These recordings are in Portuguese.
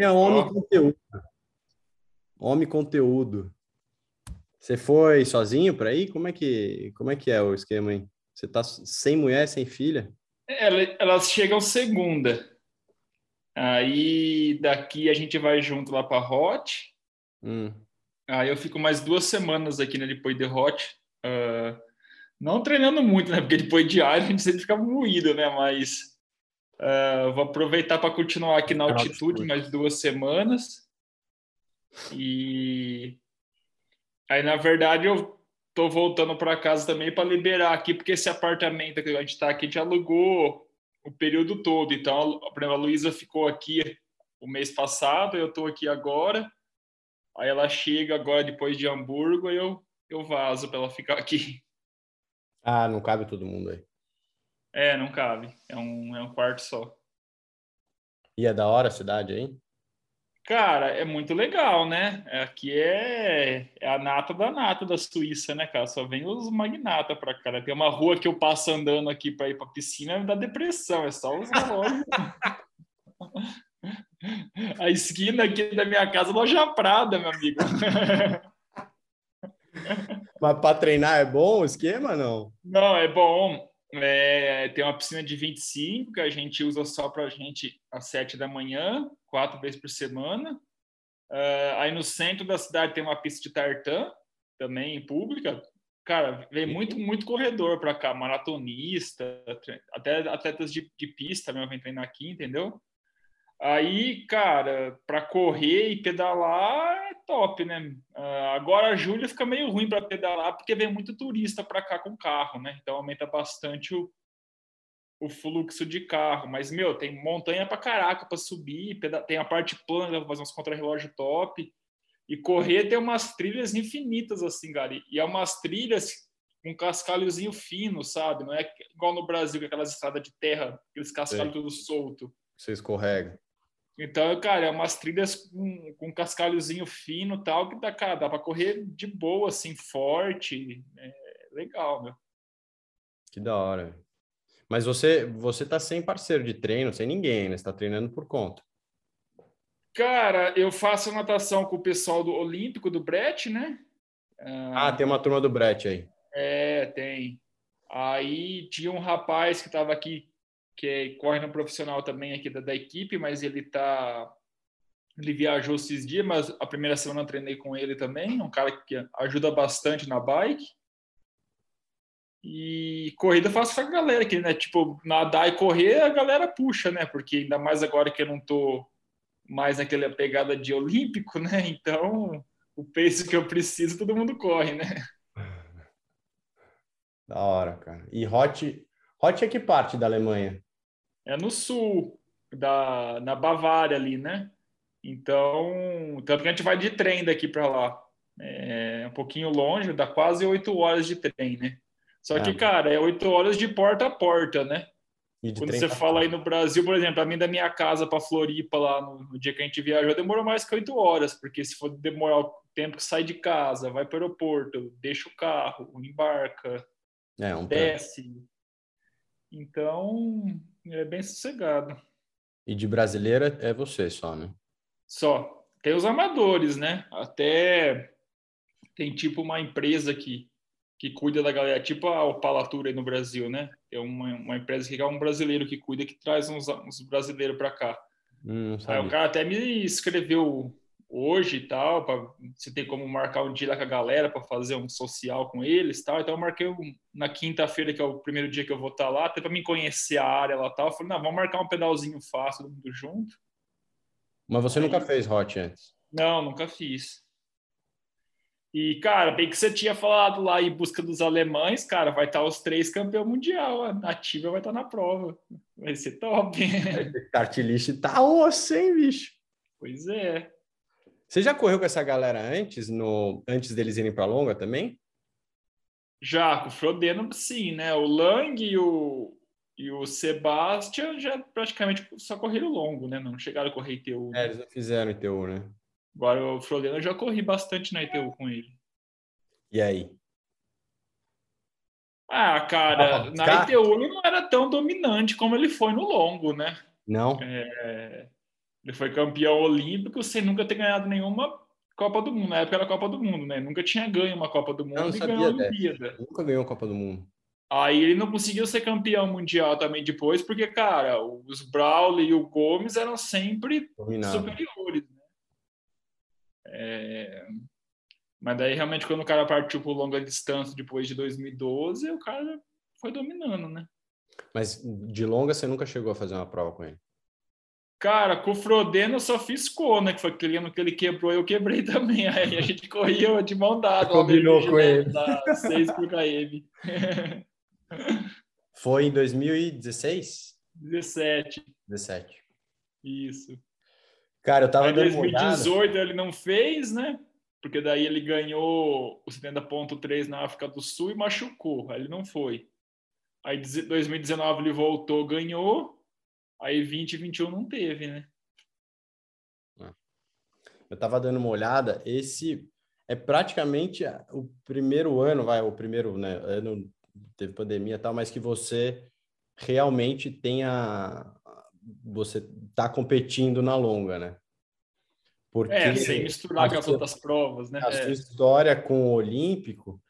É homem oh. conteúdo. Homem conteúdo. Você foi sozinho para aí? Como é que como é que é o esquema aí? Você tá sem mulher, sem filha? Elas chegam segunda. Aí daqui a gente vai junto lá para Hot. Hum. Aí eu fico mais duas semanas aqui né, depois de Hot. Uh, não treinando muito, né? Porque depois de ar a gente sempre fica moído, né? Mas uh, vou aproveitar para continuar aqui na altitude mais duas semanas. E aí, na verdade, eu tô voltando para casa também para liberar aqui, porque esse apartamento que a gente está aqui, a gente alugou o período todo. Então, exemplo, a Luísa ficou aqui o mês passado, eu estou aqui agora. Aí ela chega agora depois de Hamburgo e eu, eu vazo para ela ficar aqui. Ah, não cabe todo mundo aí. É, não cabe. É um, é um quarto só. E é da hora a cidade aí? Cara, é muito legal, né? Aqui é, é a nata da nata da Suíça, né, cara? Só vem os magnatas pra cá. Tem uma rua que eu passo andando aqui para ir pra piscina, me dá depressão, é só os relógios. a esquina aqui da minha casa, loja Prada, meu amigo. Mas para treinar é bom o esquema, não? Não, é bom. É, tem uma piscina de 25 que a gente usa só para a gente às 7 da manhã, quatro vezes por semana. Uh, aí no centro da cidade tem uma pista de tartan, também pública. Cara, vem uhum. muito, muito corredor para cá, maratonista, até atletas de, de pista mesmo vem treinar aqui, entendeu? Aí, cara, para correr e pedalar é top, né? Uh, agora a Júlia fica meio ruim para pedalar porque vem muito turista para cá com carro, né? Então aumenta bastante o, o fluxo de carro. Mas, meu, tem montanha para caraca para subir, tem a parte plana para fazer uns contra-relógio top. E correr tem umas trilhas infinitas, assim, Gary. E é umas trilhas com cascalhozinho fino, sabe? Não é igual no Brasil, aquelas estradas de terra, aqueles cascalhos tudo solto. Você escorrega. Então, cara, é umas trilhas com, com cascalhozinho fino tal, que dá, cara, dá para correr de boa, assim, forte. É legal, meu. Que da hora. Mas você, você tá sem parceiro de treino, sem ninguém, né? Você tá treinando por conta. Cara, eu faço natação com o pessoal do Olímpico, do Brett, né? Ah, tem uma turma do Brett aí. É, tem. Aí tinha um rapaz que estava aqui que corre no profissional também aqui da, da equipe, mas ele tá ele viajou esses dias, mas a primeira semana eu treinei com ele também, um cara que ajuda bastante na bike. E corrida eu faço com a galera aqui, né? Tipo, nadar e correr, a galera puxa, né? Porque ainda mais agora que eu não tô mais naquela pegada de olímpico, né? Então, o pace que eu preciso, todo mundo corre, né? Da hora, cara. E Hot, Hot é que parte da Alemanha? É no sul, da, na Bavária ali, né? Então, tanto que a gente vai de trem daqui para lá. É um pouquinho longe, dá quase oito horas de trem, né? Só que, ah. cara, é oito horas de porta a porta, né? Quando você fala aí no Brasil, por exemplo, a mim da minha casa para Floripa lá no, no, dia que a gente viajou, demorou mais que oito horas, porque se for demorar o tempo que sai de casa, vai para o aeroporto, deixa o carro, embarca, é, um desce. Então, é bem sossegado. E de brasileira é você só, né? Só. Tem os amadores, né? Até tem tipo uma empresa que, que cuida da galera, tipo a Opalatura aí no Brasil, né? É uma, uma empresa que é um brasileiro que cuida, que traz uns, uns brasileiros para cá. Hum, aí o cara até me escreveu hoje e tal, para você tem como marcar um dia lá com a galera para fazer um social com eles tal. Então eu marquei um, na quinta-feira, que é o primeiro dia que eu vou estar tá lá, até para me conhecer a área lá tal. Eu falei, não, vamos marcar um pedalzinho fácil, todo mundo junto. Mas você Aí, nunca fez hot antes? Não, nunca fiz. E, cara, bem que você tinha falado lá em busca dos alemães, cara, vai estar tá os três campeão mundial. A nativa vai estar tá na prova. Vai ser top. Cartilista tá osso, hein, bicho? Pois é. Você já correu com essa galera antes, no, antes deles irem para longa também? Já, com o Frodeno, sim, né? O Lang e o, e o Sebastian já praticamente só correram longo, né? Não chegaram a correr ITU. Né? É, eles não fizeram ITU, né? Agora o Frodeno eu já corri bastante na ITU com ele. E aí? Ah, cara, ah, na ITU ele não era tão dominante como ele foi no longo, né? Não? É... Ele foi campeão olímpico sem nunca ter ganhado nenhuma Copa do Mundo. Na época era Copa do Mundo, né? Nunca tinha ganho uma Copa do Mundo não e sabia ganhou a. Olimpíada. Nunca ganhou a Copa do Mundo. Aí ele não conseguiu ser campeão mundial também depois, porque, cara, os Brawley e o Gomes eram sempre Dominado. superiores. Né? É, Mas daí, realmente, quando o cara partiu por longa distância depois de 2012, o cara foi dominando, né? Mas de longa você nunca chegou a fazer uma prova com ele. Cara, com o Frodeno eu só fiz Kona, que foi aquele ano que ele quebrou, eu quebrei também. Aí a gente corria de mão dada. Combinou com ele. Da 6 por km. Foi em 2016? 17, 17. isso. Cara, eu tava Aí, em dando uma olhada. 2018 ele não fez, né? Porque daí ele ganhou o 70.3 na África do Sul e machucou. Aí ele não foi. Aí em 2019 ele voltou, ganhou. Aí 20 e 21 não teve, né? Eu tava dando uma olhada. Esse é praticamente o primeiro ano, vai, o primeiro né, ano teve pandemia e tal, mas que você realmente tenha. Você tá competindo na longa, né? Porque É, sem misturar com as sua- outras provas, né? a sua É. história com o Olímpico,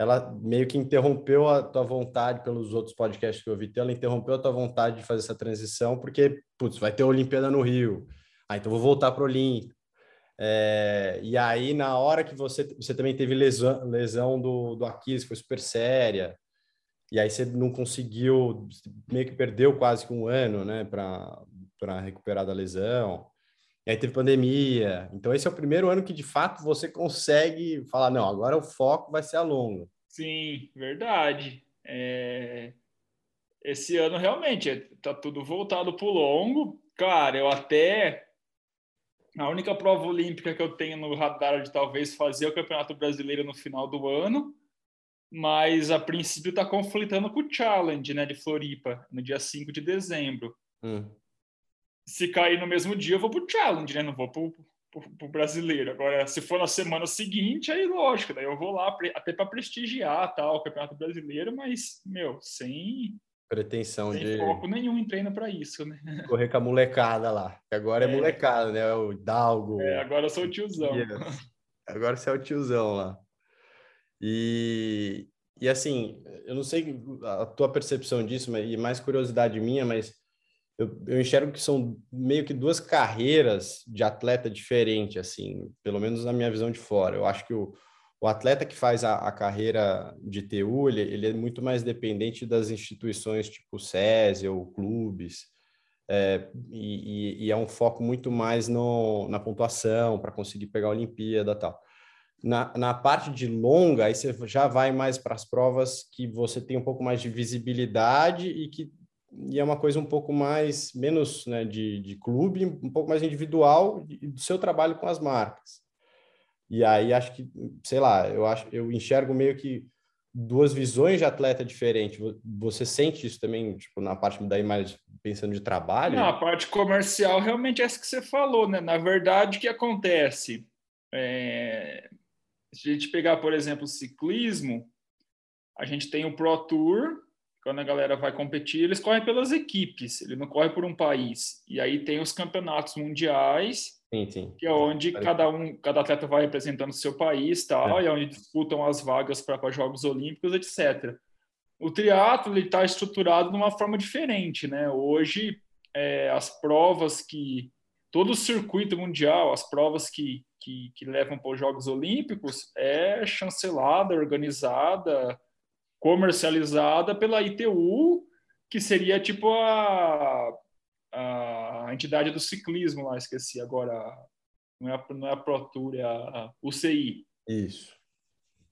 ela meio que interrompeu a tua vontade pelos outros podcasts que eu vi ela interrompeu a tua vontade de fazer essa transição, porque, putz, vai ter Olimpíada no Rio. Ah, então vou voltar para o Olímpico. É, e aí, na hora que você, você também teve lesão, lesão do, do Aquiles, foi super séria, e aí você não conseguiu, meio que perdeu quase que um ano, né, para recuperar da lesão. E aí teve pandemia. Então, esse é o primeiro ano que, de fato, você consegue falar, não, agora o foco vai ser a longa. Sim, verdade. É, Esse ano realmente é- tá tudo voltado pro longo. Cara, eu até a única prova olímpica que eu tenho no radar de talvez fazer é o Campeonato Brasileiro no final do ano, mas a princípio está conflitando com o Challenge, né, de Floripa, no dia 5 de dezembro. Hum. Se cair no mesmo dia, eu vou pro Challenge, né? Não vou pro, pro, pro brasileiro. Agora, se for na semana seguinte, aí lógico, daí eu vou lá até para prestigiar tal, o Campeonato Brasileiro, mas, meu, sem, Pretensão sem de foco nenhum em treino para isso, né? correr com a molecada lá. Que agora é, É. molecada, né? O Dalgo. É, agora eu sou o tiozão. Yes. Agora você é o tiozão lá. E, e assim, eu não sei a tua percepção disso, mas, e mais curiosidade minha, mas eu, eu enxergo que são meio que duas carreiras de atleta diferente, assim, pelo menos na minha visão de fora. Eu acho que o, o atleta que faz a, a carreira de TU, ele, ele é muito mais dependente das instituições tipo SESI ou clubes, é, e, e- é um foco muito mais no, na pontuação para conseguir pegar a Olimpíada tal. Na, na parte de longa, aí você já vai mais para as provas que você tem um pouco mais de visibilidade e que e é uma coisa um pouco mais, menos né, de, de clube, um pouco mais individual e do seu trabalho com as marcas. E aí acho que, sei lá, eu acho, eu enxergo meio que duas visões de atleta diferentes. Vo- Você sente isso também, tipo, na parte daí mais pensando de trabalho? Não, a parte comercial realmente é essa que você falou, né? Na verdade, o que acontece? É, Se a gente pegar, por exemplo, o ciclismo, a gente tem o Pro Tour, quando a galera vai competir, eles correm pelas equipes, ele não corre por um país. E aí tem os campeonatos mundiais, Sim, sim. que é onde cada um, cada atleta vai representando o seu país, tal, e é onde disputam as vagas para Jogos Olímpicos, etc. O triatlo ele está estruturado de uma forma diferente, né? Hoje é, as provas que todo o circuito mundial, as provas que que, que levam para os Jogos Olímpicos é chancelada, organizada, comercializada pela ITU, que seria tipo a, a entidade do ciclismo lá, esqueci agora, não é a, não é a é a, UCI. Isso.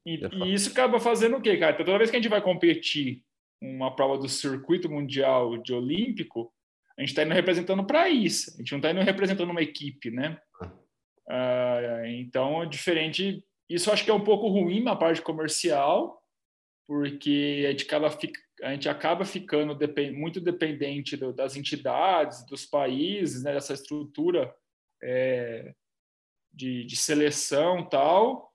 E, e isso acaba fazendo o quê, cara? Então, toda vez que a gente vai competir uma prova do circuito mundial de olímpico, a gente está indo representando para isso. A gente não está indo representando uma equipe, né? Ah, então, é diferente. Isso acho que é um pouco ruim na parte comercial, porque a gente acaba, a gente acaba ficando depen- muito dependente do- das entidades, dos países, né, dessa estrutura é, de, de seleção tal,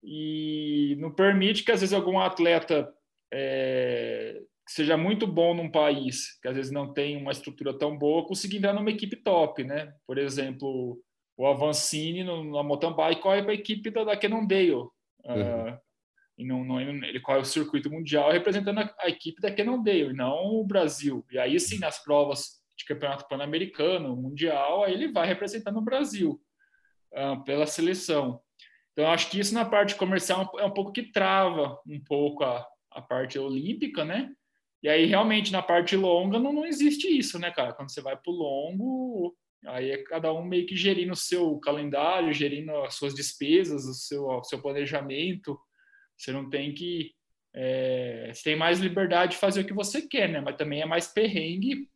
e não permite que às vezes algum atleta é, que seja muito bom num país que às vezes não tem uma estrutura tão boa, conseguir entrar numa equipe top, né? Por exemplo, o Avancini no, na mountain bike corre para a equipe da, da Cannondale. Uhum. Uh, e não, ele corre o circuito mundial representando a, a equipe da e não o Brasil. E aí sim, nas provas de campeonato pan-americano, mundial, aí ele vai representando o Brasil uh, pela seleção. Então, acho que isso na parte comercial é um pouco que trava um pouco a, a parte olímpica, né? E aí, realmente, na parte longa, não, não existe isso, né, cara? Quando você vai para o longo, aí é cada um meio que gerindo o seu calendário, gerindo as suas despesas, o seu, o seu planejamento. Você não tem que. É, você tem mais liberdade de fazer o que você quer, né? Mas também é mais perrengue,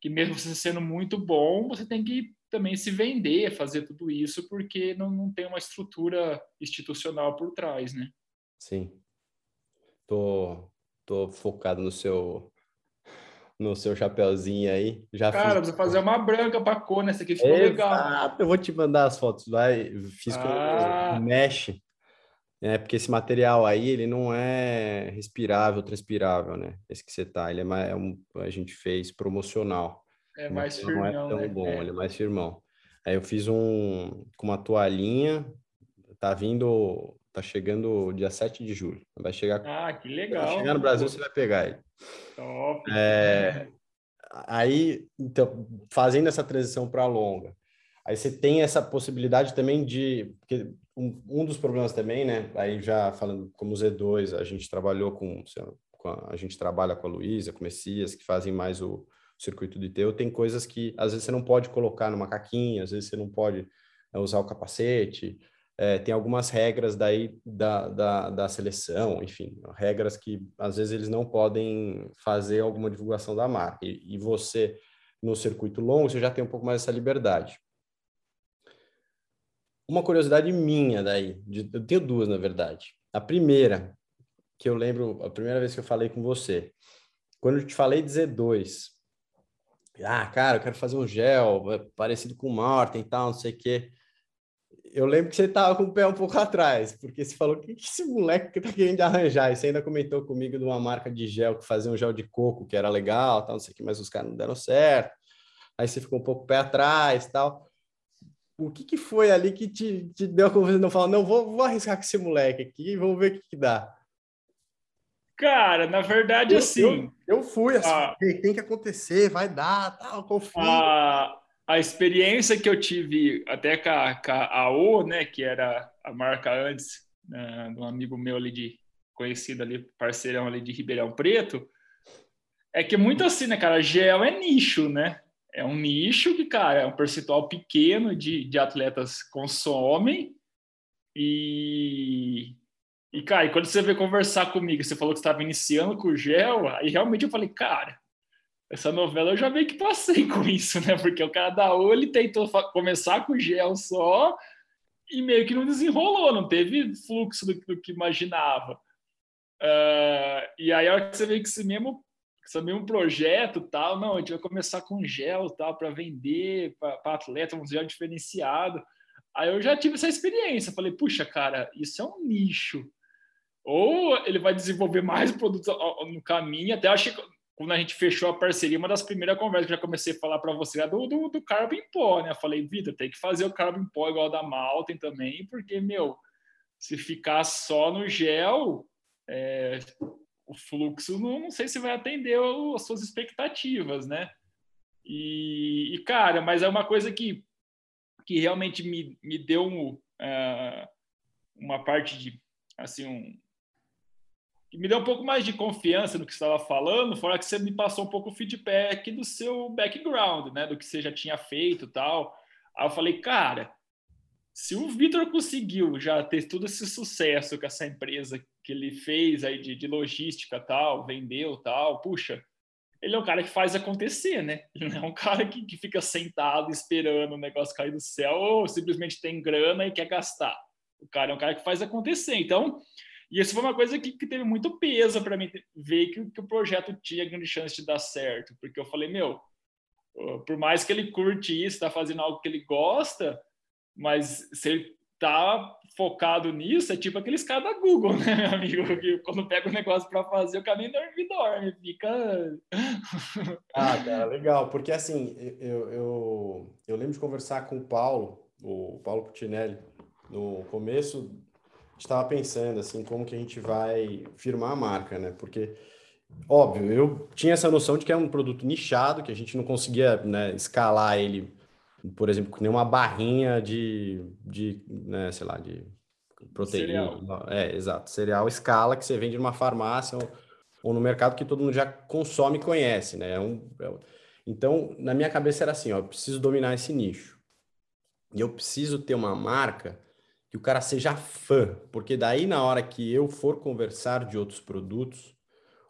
que mesmo você sendo muito bom, você tem que também se vender, fazer tudo isso, porque não, não tem uma estrutura institucional por trás, né? Sim. Tô, tô focado no seu no seu chapéuzinho aí. Já Cara, fiz... precisa fazer uma branca para cor, né? Essa aqui ficou Exato. legal. Eu vou te mandar as fotos, vai. Fiz ah. com mesh, né? Porque esse material aí, ele não é respirável, transpirável, né? Esse que você tá, ele é, mais, é um, a gente fez promocional. É mais firmão, Não é tão né? bom, é. ele é mais firmão. Aí eu fiz um com uma toalhinha, tá vindo, tá chegando dia 7 de julho. Vai chegar. Ah, que legal. chegar no Brasil, você vai pegar ele. Top. É, aí, então, fazendo essa transição para longa, aí você tem essa possibilidade também de. Porque um, um dos problemas também, né? Aí já falando como Z2, a gente trabalhou com. com a, a gente trabalha com a Luísa, com o Messias, que fazem mais o circuito de teu, tem coisas que às vezes você não pode colocar no macaquinho, às vezes você não pode é, usar o capacete, é, tem algumas regras daí da, da, da, seleção, enfim, regras que às vezes eles não podem fazer alguma divulgação da marca. E, e você, no circuito longo, você já tem um pouco mais essa liberdade. Uma curiosidade minha daí, de, eu tenho duas, na verdade. A primeira, que eu lembro, a primeira vez que eu falei com você, quando eu te falei de Z2, ah, cara, eu quero fazer um gel é parecido com o Martin e tal, não sei o quê. Eu lembro que você tava com o pé um pouco atrás, porque você falou, o que, que esse moleque que tá querendo arranjar? E você ainda comentou comigo de uma marca de gel que fazia um gel de coco, que era legal, tal, não sei o que, mas os caras não deram certo. Aí você ficou um pouco pé atrás tal. O que, que foi ali que te, te deu a confiança? Não falar, não, vou, vou arriscar com esse moleque aqui e vamos ver o que, que dá. Cara, na verdade, eu, assim. Eu, eu fui, assim, a, tem que acontecer, vai dar, tal, confio. A, a experiência que eu tive até com a, com a AO, né, que era a marca antes, de um amigo meu ali de conhecido ali, parceirão ali de Ribeirão Preto, é que muito assim, né, cara, gel é nicho, né? É um nicho que, cara, é um percentual pequeno de, de atletas consomem e e, cara, quando você veio conversar comigo, você falou que estava iniciando com o gel, aí realmente eu falei, cara, essa novela eu já meio que passei com isso, né? Porque o cara da O, ele tentou começar com gel só e meio que não desenrolou, não teve fluxo do, do que imaginava. Uh, e aí, a hora que você vê que esse mesmo, esse mesmo projeto tal, não, a gente vai começar com gel tal, para vender para atleta, um gel diferenciado. Aí eu já tive essa experiência. Falei, puxa, cara, isso é um nicho ou ele vai desenvolver mais produtos no caminho. Até acho que quando a gente fechou a parceria, uma das primeiras conversas que eu já comecei a falar para você é do, do, do Carbon Pó, né? Eu falei, Vitor, tem que fazer o Carbon Pó igual da Malten também, porque, meu, se ficar só no gel, é, o fluxo não, não, sei se vai atender as suas expectativas, né? E, e, cara, mas é uma coisa que, que realmente me, me deu um, uh, uma parte de, assim, um, que me deu um pouco mais de confiança no que estava falando, fora que você me passou um pouco o feedback do seu background, né, do que você já tinha feito tal. Aí eu falei, cara, se o Vitor conseguiu já ter todo esse sucesso com essa empresa que ele fez aí de, de logística tal, vendeu tal, puxa, ele é um cara que faz acontecer, né? Ele não é um cara que, que fica sentado esperando o negócio cair do céu ou simplesmente tem grana e quer gastar. O cara é um cara que faz acontecer. Então, e isso foi uma coisa que, que teve muito peso para mim ver que, que, o projeto tinha grande chance de dar certo, porque eu falei, meu, por mais que ele curte isso, está fazendo algo que ele gosta, mas se ele tá focado nisso é tipo aqueles caras da Google, né, meu amigo? Que quando pega o um negócio para fazer, o caminho dorme, dorme, fica. ah, cara, legal, porque assim, eu, eu, eu lembro de conversar com o Paulo, o Paulo Putinelli, no começo, estava pensando assim, como que a gente vai firmar a marca, né? Porque, óbvio, eu tinha essa noção de que é um produto nichado, que a gente não conseguia né, escalar ele por exemplo, com nenhuma barrinha de, de né, sei lá, de proteína. Cereal. É, exato. Cereal escala que você vende numa farmácia ou, ou, no mercado que todo mundo já consome e conhece, né? É um, é, então, na minha cabeça era assim, ó, eu preciso dominar esse nicho. E eu preciso ter uma marca que o cara seja fã, porque daí na hora que eu for conversar de outros produtos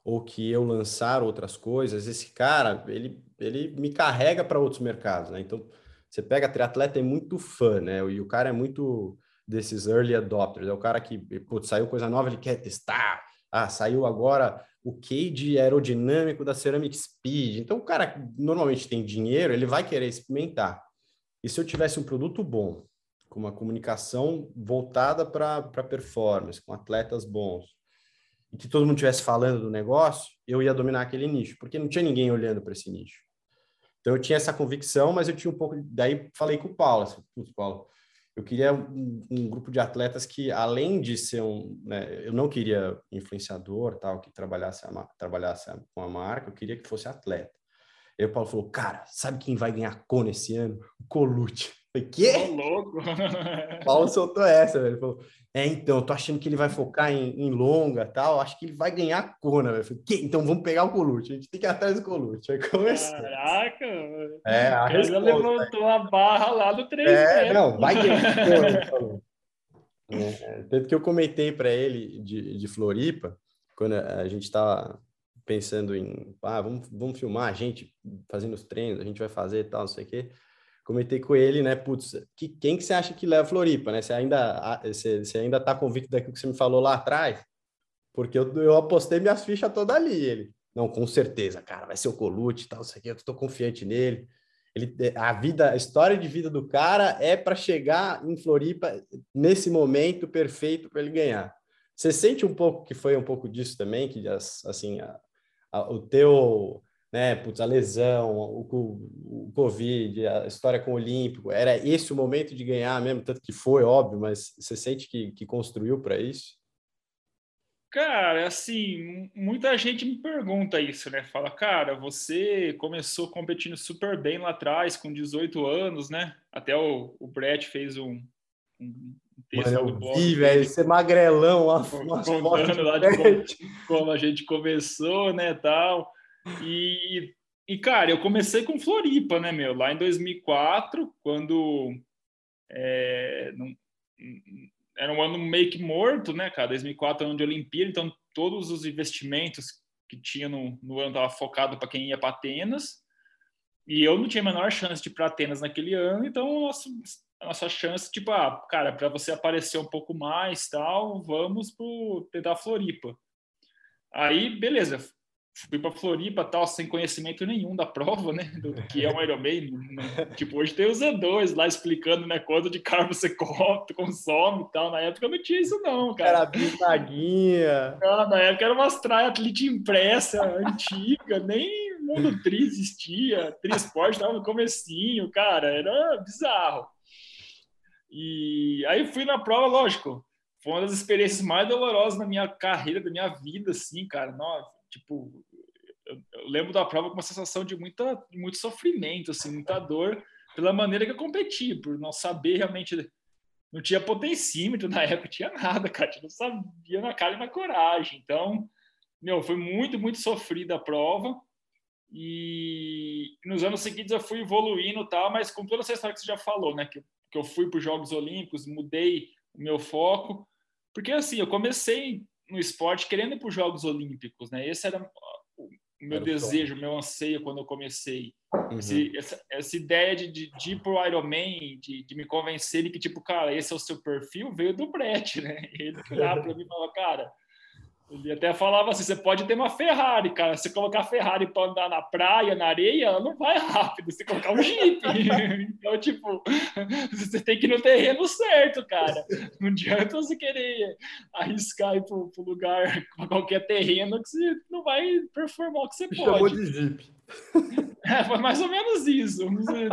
ou que eu lançar outras coisas, esse cara, ele, ele me carrega para outros mercados, né? Então, você pega triatleta é muito fã, né? E o cara é muito desses early adopters, é o cara que, putz, saiu coisa nova, ele quer testar. Ah, saiu agora o cage aerodinâmico da Ceramic Speed. Então, o cara que normalmente tem dinheiro, ele vai querer experimentar. E se eu tivesse um produto bom, com uma comunicação voltada para performance, com atletas bons, e que todo mundo estivesse falando do negócio, eu ia dominar aquele nicho, porque não tinha ninguém olhando para esse nicho. Então eu tinha essa convicção, mas eu tinha um pouco. Daí falei com o Paulo, assim, Paulo, eu queria um, um, grupo de atletas que, além de ser um, né, eu não queria influenciador, tal, que trabalhasse, a, trabalhasse com a marca, eu queria que fosse atleta. Aí o Paulo falou, cara, sabe quem vai ganhar Kona esse ano? O Colucci. Falei, quê? Ô, louco! Paulo soltou essa, velho. Ele falou, é, então, eu tô achando que ele vai focar em, em longa tal, acho que ele vai ganhar a Kona, velho. Falei, que? Então vamos pegar o Colucci, a gente tem que ir atrás do Colucci. Aí começou. Caraca! É, a resposta, levantou a barra lá do 3 É, não, vai ganhar a Kona, ele falou. É, tanto que eu comentei para ele de, de Floripa, quando a gente estava pensando em, ah, vamos, vamos filmar a gente fazendo os treinos, a gente vai fazer e tal, não sei o quê comentei com ele, né? Putz, que, quem que você acha que leva Floripa, né? Você ainda, você, você ainda tá convicto daquilo que você me falou lá atrás? Porque eu, eu apostei minhas fichas toda ali. Ele, não, com certeza, cara, vai ser o Colute e tal, isso aqui, eu tô confiante nele. Ele, a vida, a história de vida do cara é para chegar em Floripa nesse momento perfeito para ele ganhar. Você sente um pouco que foi um pouco disso também, que assim, a, a, o teu né? Putz, a lesão, o, o Covid, a história com o Olímpico, era esse o momento de ganhar mesmo, tanto que foi, óbvio, mas você sente que, que construiu para isso? Cara, assim, muita gente me pergunta isso, né? Fala, cara, você começou competindo super bem lá atrás, com 18 anos, né? Até o, o Brett fez um, um texto Mano, eu blog. Vi, velho, ser magrelão, lá, contando lá de como, como, a gente começou, né, tal. E, e, cara, eu comecei com Floripa, né, meu? Lá em 2004, quando é, não, era um ano meio que morto, né, cara? 2004 é ano de Olimpíada, então todos os investimentos que tinha no, no ano estavam focados para quem ia para Atenas. E eu não tinha a menor chance de ir para Atenas naquele ano, então nossa, a nossa chance, tipo, ah, cara, para você aparecer um pouco mais, tal, vamos pro tentar Floripa. Aí, beleza, fui para Floripa tal sem conhecimento nenhum da prova, né, do que é um Ironman, né? tipo hoje tem os E2 lá explicando, né, quanto de carbo você consome e tal, na época não tinha isso não, cara. Era. Ah, na época era umas triatlete impressa antiga, nem mundo tri existia, tri esporte tava no comecinho, cara, era bizarro. E aí fui na prova, lógico, foi uma das experiências mais dolorosas na minha carreira, da minha vida, assim, cara. Nossa, tipo, eu, lembro da prova com uma sensação de muita, muito sofrimento, assim, muita dor pela maneira que eu competi, por não saber realmente. Não tinha potencímetro na época, tinha nada, cara. Eu não sabia na cara e na coragem. Então, meu, foi muito, muito sofrida a prova. E nos anos seguintes eu fui evoluindo tal, mas com toda essa história que você já falou, né? Que, que eu fui para os Jogos Olímpicos, mudei o meu foco. Porque assim, eu comecei no esporte querendo ir para os Jogos Olímpicos, né? Esse era o meu era desejo, o meu anseio quando eu comecei. Uhum. Esse, essa, essa, ideia de, de, de ir para o Ironman, de, de me convencer de que, tipo, cara, esse é o seu perfil, veio do Brett, né? Ele olhava para mim e falava, cara, Ele até falava assim: você pode ter uma Ferrari, cara. Se colocar a Ferrari para andar na praia, na areia, ela não vai rápido. Se colocar um Jeep. então, tipo, você tem que ir no terreno certo, cara. Não adianta você querer arriscar ir para o lugar, para qualquer terreno, que você não vai performar o que você pode. Chamou de Jeep. É, foi mais ou menos isso.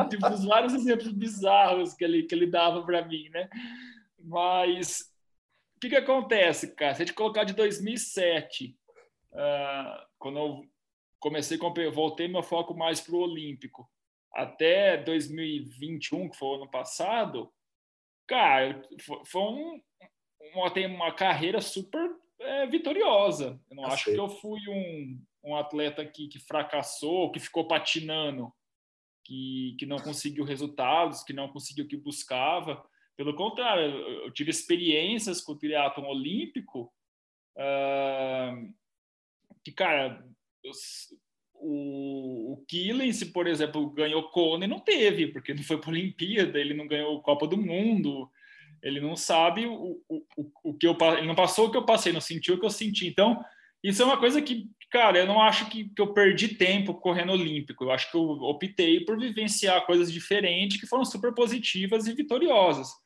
Tipo, os vários exemplos bizarros que ele, que ele dava para mim, né? Mas que, que acontece, cara? Se a gente colocar de 2007, uh, ah, quando eu comecei, voltei meu foco mais para o Olímpico, até 2021, que foi o ano passado, cara, foi, um, uma, tem uma carreira super é, vitoriosa. Eu não acho que eu fui um, um atleta que, que fracassou, que ficou patinando, que, que não conseguiu resultados, que não conseguiu o que buscava. Pelo contrário, eu tive experiências com o triatlon olímpico uh, que, cara, o, o Killens, por exemplo, ganhou Kona e não teve, porque não foi para a Olimpíada, ele não ganhou Copa do Mundo, ele não sabe o, o, o que eu ele não passou o que eu passei, não sentiu o que eu senti. Então, isso é uma coisa que, cara, eu não acho que, que eu perdi tempo correndo olímpico. Eu acho que eu optei por vivenciar coisas diferentes que foram super positivas e vitoriosas.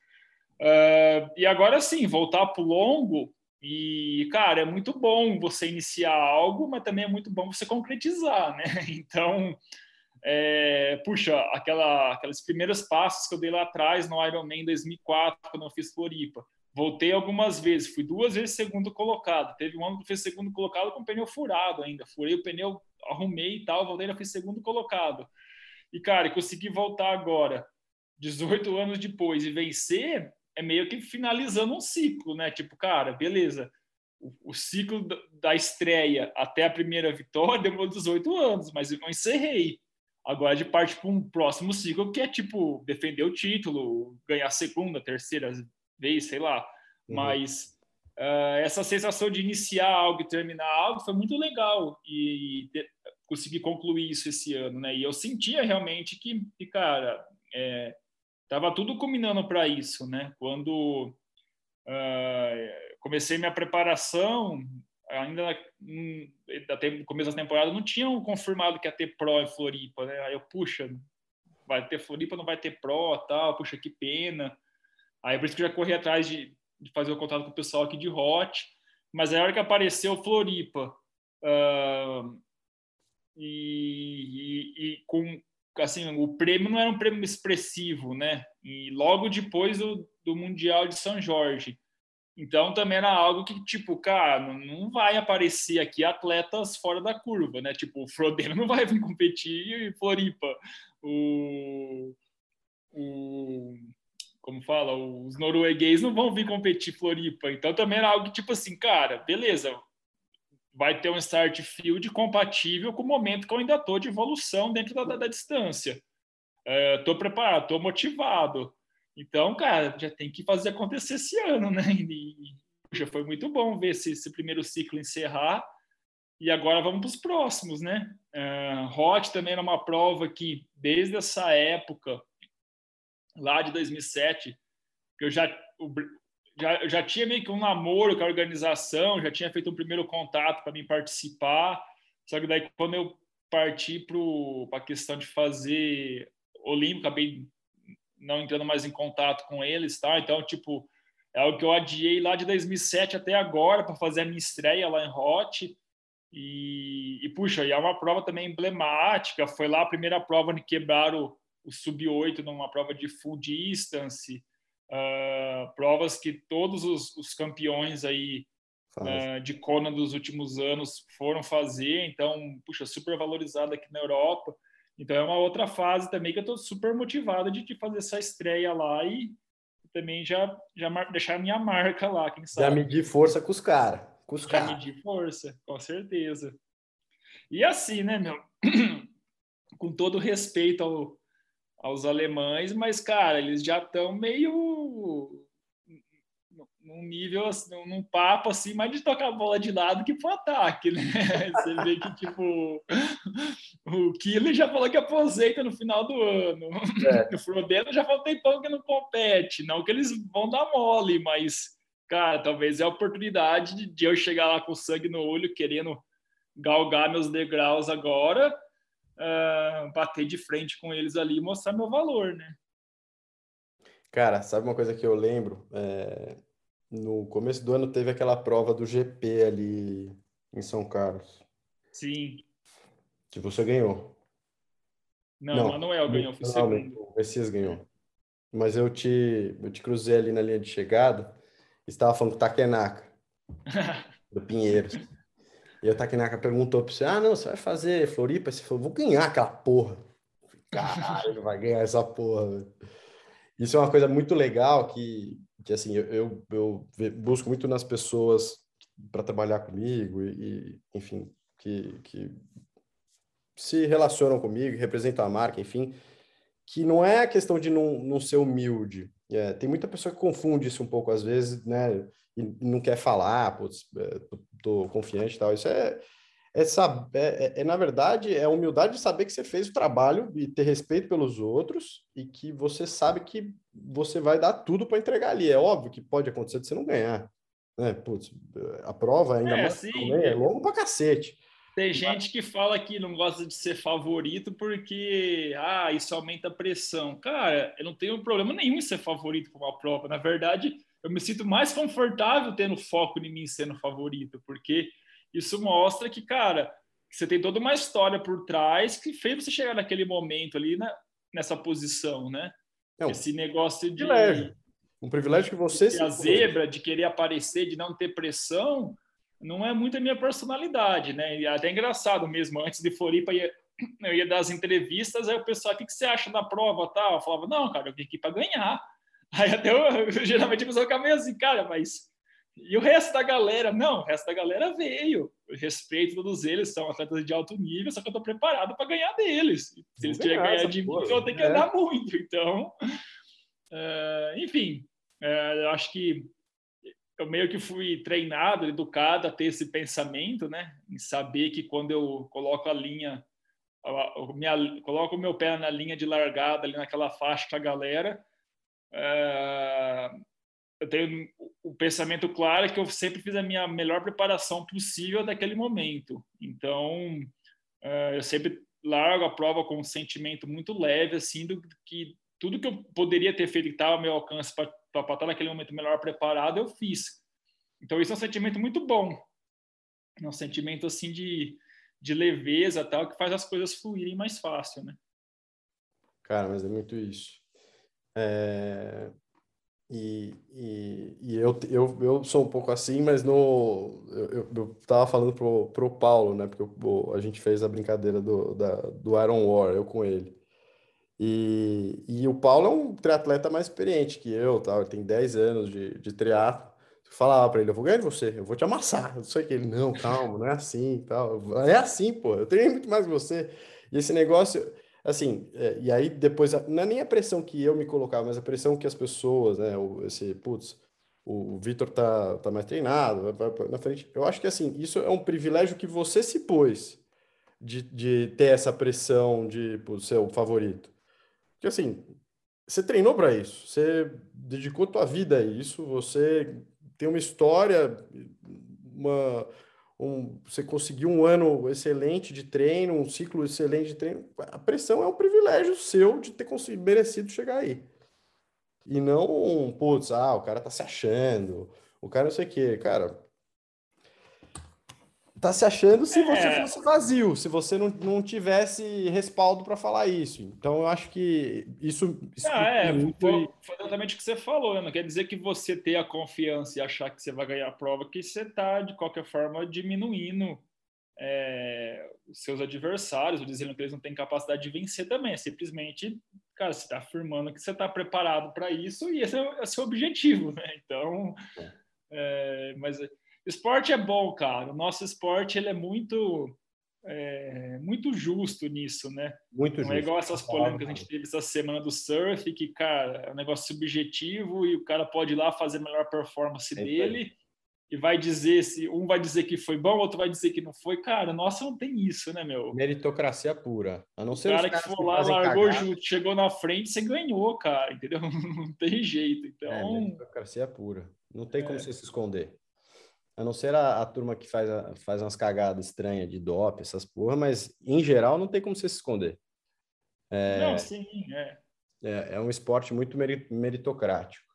Uh, e agora sim, voltar para o longo. E, cara, é muito bom você iniciar algo, mas também é muito bom você concretizar, né? Então, é, puxa, aquela, aquelas primeiros passos que eu dei lá atrás no Ironman 2004, quando eu fiz Floripa. Voltei algumas vezes, fui duas vezes segundo colocado. Teve um ano que eu fiz segundo colocado com pneu furado ainda. Furei o pneu, arrumei e tal, voltei e fiz segundo colocado. E, cara, consegui voltar agora, 18 anos depois, e vencer, é meio que finalizando um ciclo, né? Tipo, cara, beleza, o, o ciclo da estreia até a primeira vitória demorou 18 anos, mas eu não encerrei. Agora de parte para um próximo ciclo que é tipo defender o título, ganhar segunda, terceira vez, sei lá. Uhum. Mas uh, essa sensação de iniciar algo e terminar algo foi muito legal e ter, conseguir concluir isso esse ano, né? E eu sentia realmente que, que cara, é, Tava tudo combinando para isso, né? Quando uh, comecei minha preparação, ainda no começo da temporada não tinham confirmado que ia ter Pro em Floripa, né? Aí eu, puxa, vai ter Floripa, não vai ter Pro, tal, puxa, que pena. Aí por isso que eu já corri atrás de, de fazer o contato com o pessoal aqui de Hot, mas aí a hora que apareceu Floripa, uh, e, e, e, com assim, o prêmio não era um prêmio expressivo, né? E logo depois do, do Mundial de São Jorge. Então também era algo que, tipo, cara, não vai aparecer aqui atletas fora da curva, né? Tipo, o Frodeno não vai vir competir em Floripa. O, o como fala, os noruegueses não vão vir competir Floripa. Então também era algo que, tipo assim, cara, beleza, vai ter um start field compatível com o momento que eu ainda estou de evolução dentro da, da, da distância. Estou é, preparado, estou motivado. Então, cara, já tem que fazer acontecer esse ano, né? E, já foi muito bom ver esse, esse, primeiro ciclo encerrar. E agora vamos para os próximos, né? Uh, Hot também era uma prova que, desde essa época, lá de 2007, que eu já o, já, já tinha meio que um namoro com a organização, já tinha feito um primeiro contato para mim participar. Só que daí, quando eu parti para a questão de fazer Olímpico, acabei não entrando mais em contato com eles, tá? Então, tipo, é o que eu adiei lá de 2007 até agora para fazer a minha estreia lá em Hot. E, e, puxa, e é uma prova também emblemática. Foi lá a primeira prova de quebrar o, o sub-8 numa prova de full distance uh, provas que todos os, os campeões aí uh, de Kona dos últimos anos foram fazer, então, puxa, super valorizado aqui na Europa. Então é uma outra fase também que eu estou super motivado de, de, fazer essa estreia lá e também já, já deixar a minha marca lá, quem sabe. Já medir força com os caras. Com os já cara. medir força, com certeza. E assim, né, meu? com todo respeito ao, aos alemães, mas, cara, eles já estão meio num nível, num papo assim, mais de tocar a bola de lado que pro ataque, né? Você vê que, tipo, o Killer já falou que aposenta no final do ano. É. O Frodeno já falou tempão que não compete. Não que eles vão dar mole, mas cara, talvez é a oportunidade de eu chegar lá com sangue no olho, querendo galgar meus degraus agora, uh, bater de frente com eles ali e mostrar meu valor, né? Cara, sabe uma coisa que eu lembro? É, no começo do ano teve aquela prova do GP ali em São Carlos. Sim. Que você ganhou. Não, não Manuel ganhou, foi segundo. O Messias ganhou. Mas eu te, eu te cruzei ali na linha de chegada e estava falando com o Takenaka, do Pinheiros. E o Takenaka perguntou para você, ah, não, você vai fazer Floripa? Você falou, vou ganhar aquela porra. Caralho, vai ganhar essa porra. Isso é uma coisa muito legal que, que assim, eu, eu, eu busco muito nas pessoas para trabalhar comigo e, e, enfim, que, que se relacionam comigo, representam a marca, enfim, que não é a questão de não, não ser humilde. É, tem muita pessoa que confunde isso um pouco às vezes, né? E não quer falar, putz, é, tô, confiante e tal. Isso é, é, saber, é, é, é, na verdade, é a humildade de saber que você fez o trabalho e ter respeito pelos outros e que você sabe que você vai dar tudo para entregar ali. É óbvio que pode acontecer de você não ganhar. Né? Putz, a prova ainda é, mais sim, também, é longo pra cacete. Tem gente que fala que não gosta de ser favorito porque ah, isso aumenta a pressão. Cara, eu não tenho problema nenhum em ser favorito para uma prova. Na verdade, eu me sinto mais confortável tendo foco em mim sendo favorito, porque isso mostra que, cara, você tem toda uma história por trás que fez você chegar naquele momento ali na, nessa posição, né? Não, Esse negócio de. Privilégio. Um privilégio que você. De a zebra, de querer aparecer, de não ter pressão não é muito a minha personalidade, né? E é até engraçado mesmo, antes de Floripa, ia, eu ia dar as entrevistas, aí o pessoal, o que, que você acha da prova tal? Eu falava, não, cara, eu vim aqui para ganhar. Aí até eu, geralmente a pessoa fica meio assim, cara, mas e o resto da galera? Não, o resto da galera veio. Eu respeito todos eles, são atletas de alto nível, só que eu estou preparado para ganhar deles. Se eles querem ganhar de mim, eu vou ter que é. andar muito. Então, uh, enfim, uh, eu acho que eu meio que fui treinado, educado a ter esse pensamento, né? Em saber que quando eu coloco a linha, a, minha, coloco o meu pé na linha de largada, ali naquela faixa com a galera, é, eu tenho o pensamento claro que eu sempre fiz a minha melhor preparação possível daquele momento. Então, é, eu sempre largo a prova com um sentimento muito leve, assim, do que tudo que eu poderia ter feito que estava ao meu alcance para estar naquele momento melhor preparado, eu fiz. Então, isso é um sentimento muito bom. É um sentimento, assim, de, de leveza tal, que faz as coisas fluírem mais fácil, né? Cara, mas é muito isso. É... E, e, e, eu, eu, eu sou um pouco assim, mas no, eu, eu, tava falando pro, pro Paulo, né? Porque a gente fez a brincadeira do, da, do Iron War, eu com ele. E, e o Paulo é um triatleta mais experiente que eu, tá? Ele tem 10 anos de, de triatlo. Eu falava para ele, eu vou ganhar de você, eu vou te amassar. Eu sei que ele, não, calma, não é assim tal. É assim, pô, eu treinei muito mais que você. E esse negócio, assim, é, e aí depois, não é nem a pressão que eu me colocava, mas a pressão que as pessoas, né, esse, putz, o Vitor tá, tá mais treinado, vai, vai na frente. Eu acho que, assim, isso é um privilégio que você se pôs de, de ter essa pressão de putz, ser o favorito. Porque assim, você treinou para isso, você dedicou tua vida a isso, você tem uma história, uma, um, você conseguiu um ano excelente de treino, um ciclo excelente de treino. A pressão é um privilégio seu de ter merecido chegar aí. E não, putz, ah, o cara tá se achando, o cara não sei o quê. Cara, tá se achando se você é. fosse vazio, se você não, não tivesse respaldo para falar isso. Então eu acho que isso. Ah, é, muito foi, foi exatamente o que você falou. Não quer dizer que você ter a confiança e achar que você vai ganhar a prova, que você está, de qualquer forma, diminuindo é, os seus adversários, ou dizendo que eles não têm capacidade de vencer também. É simplesmente, cara, você está afirmando que você está preparado para isso e esse é, o, esse é objetivo, né? Então, é, mas Esporte é bom, cara. O nosso esporte ele é muito é, muito justo nisso, né? Muito Não justo. é igual essas polêmicas que a gente teve essa semana do surf, que, cara, é um negócio subjetivo e o cara pode ir lá fazer a melhor performance é dele. e vai dizer se um vai dizer que foi bom, outro vai dizer que não foi. Cara, nossa, não tem isso, né, meu? Meritocracia pura. A não ser o cara que for lá, largou junto, chegou na frente, você ganhou, cara, entendeu? Não tem jeito. Então, é, meritocracia pura. Não tem como é. você se esconder. A não ser a, a turma que faz, a, faz umas cagadas estranhas de dope, essas porra, mas em geral não tem como você se esconder. É, não, sim, é. É, é um esporte muito meritocrático.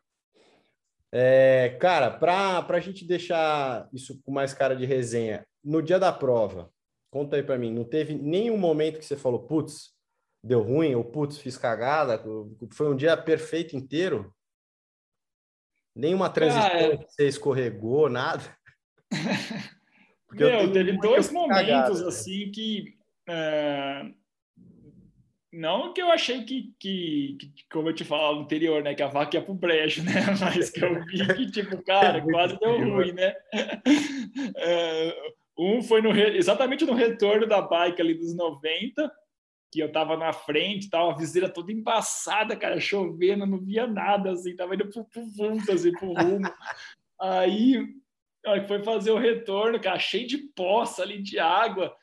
É, cara, para a gente deixar isso com mais cara de resenha, no dia da prova, conta aí para mim, não teve nenhum momento que você falou, putz, deu ruim, ou putz, fiz cagada, foi um dia perfeito inteiro? Nenhuma transição Cara, que você escorregou, nada? Meu, teve dois momentos cagada, assim que é, não que eu achei que, que, que, como eu te falava no anterior, né, que a vaca ia pro brejo, né, mas que eu vi que, tipo, cara, é quase deu ruim, né. É, um foi no, exatamente no retorno da bike ali dos 90, que eu tava na frente, tava a viseira toda embaçada, cara, chovendo, não via nada, assim, tava indo pro, pro vulto, assim, pro rumo. Aí, foi fazer o retorno, cara, cheio de poça ali, de água,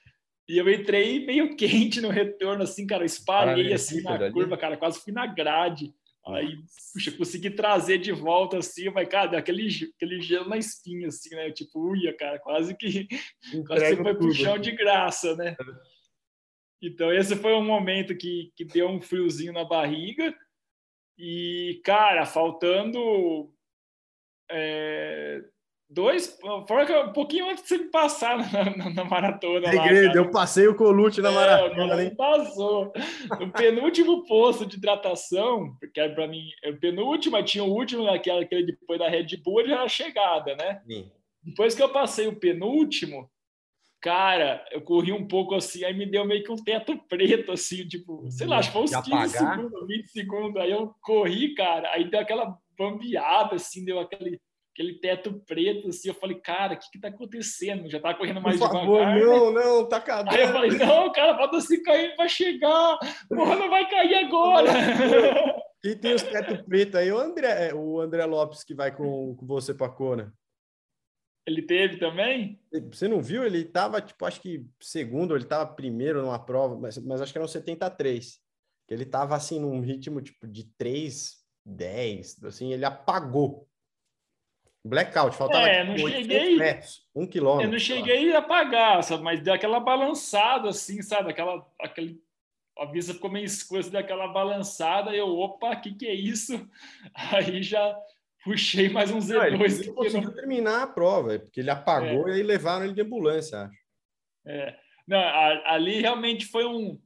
e eu entrei meio quente no retorno, assim, cara, espalhei assim na curva, cara, quase fui na grade. Aí, puxa, consegui trazer de volta assim, mas, cara, aquele, aquele gelo na espinha, assim, né? Tipo, uia, cara, quase que quase que foi pro chão de graça, né? É. Então, esse foi um momento que, que deu um friozinho na barriga. E, cara, faltando é, Dois, fora que um pouquinho antes de você me passar na, na, na maratona. Segredo, lá, eu passei o colute na é, maratona. É, passou. No penúltimo posto de hidratação, porque para mim, o penúltimo, tinha o último, naquela, aquele depois da Red Bull, já era a chegada, né? Sim. Depois que eu passei o penúltimo, cara, eu corri um pouco assim, aí me deu meio que um teto preto, assim, tipo, sei lá, acho que foi uns 15 apagar. segundos, 20 segundos. Aí eu corri, cara, aí deu aquela bambeada, assim, deu aquele aquele teto preto, assim, eu falei, cara, o que que tá acontecendo? Já tá correndo mais Por favor, devagar. Não, né? não, tá acabando. Aí eu falei, não, cara, falta se cair, vai chegar. Porra, não vai cair agora. Quem tem os teto preto aí? O André, é, o André Lopes que vai com, com você pra Kona. Ele teve também? Você não viu? Ele tava, tipo, acho que segundo, ele tava primeiro numa prova, mas, mas acho que era no 73. Ele tava, assim, num ritmo, tipo, de 3, 10, assim, ele apagou. Blackout, faltava é, não cheguei, metros, um quilômetro. Eu não cheguei a apagar, sabe? mas deu aquela balançada assim, sabe? Aquela, aquele, a vista ficou meio escura, assim, deu aquela balançada, e eu, opa, o que, que é isso? Aí já puxei mais um Z2. Não, ele conseguiu não... terminar a prova, porque ele apagou é. e aí levaram ele de ambulância, acho. É. Não, ali realmente foi um,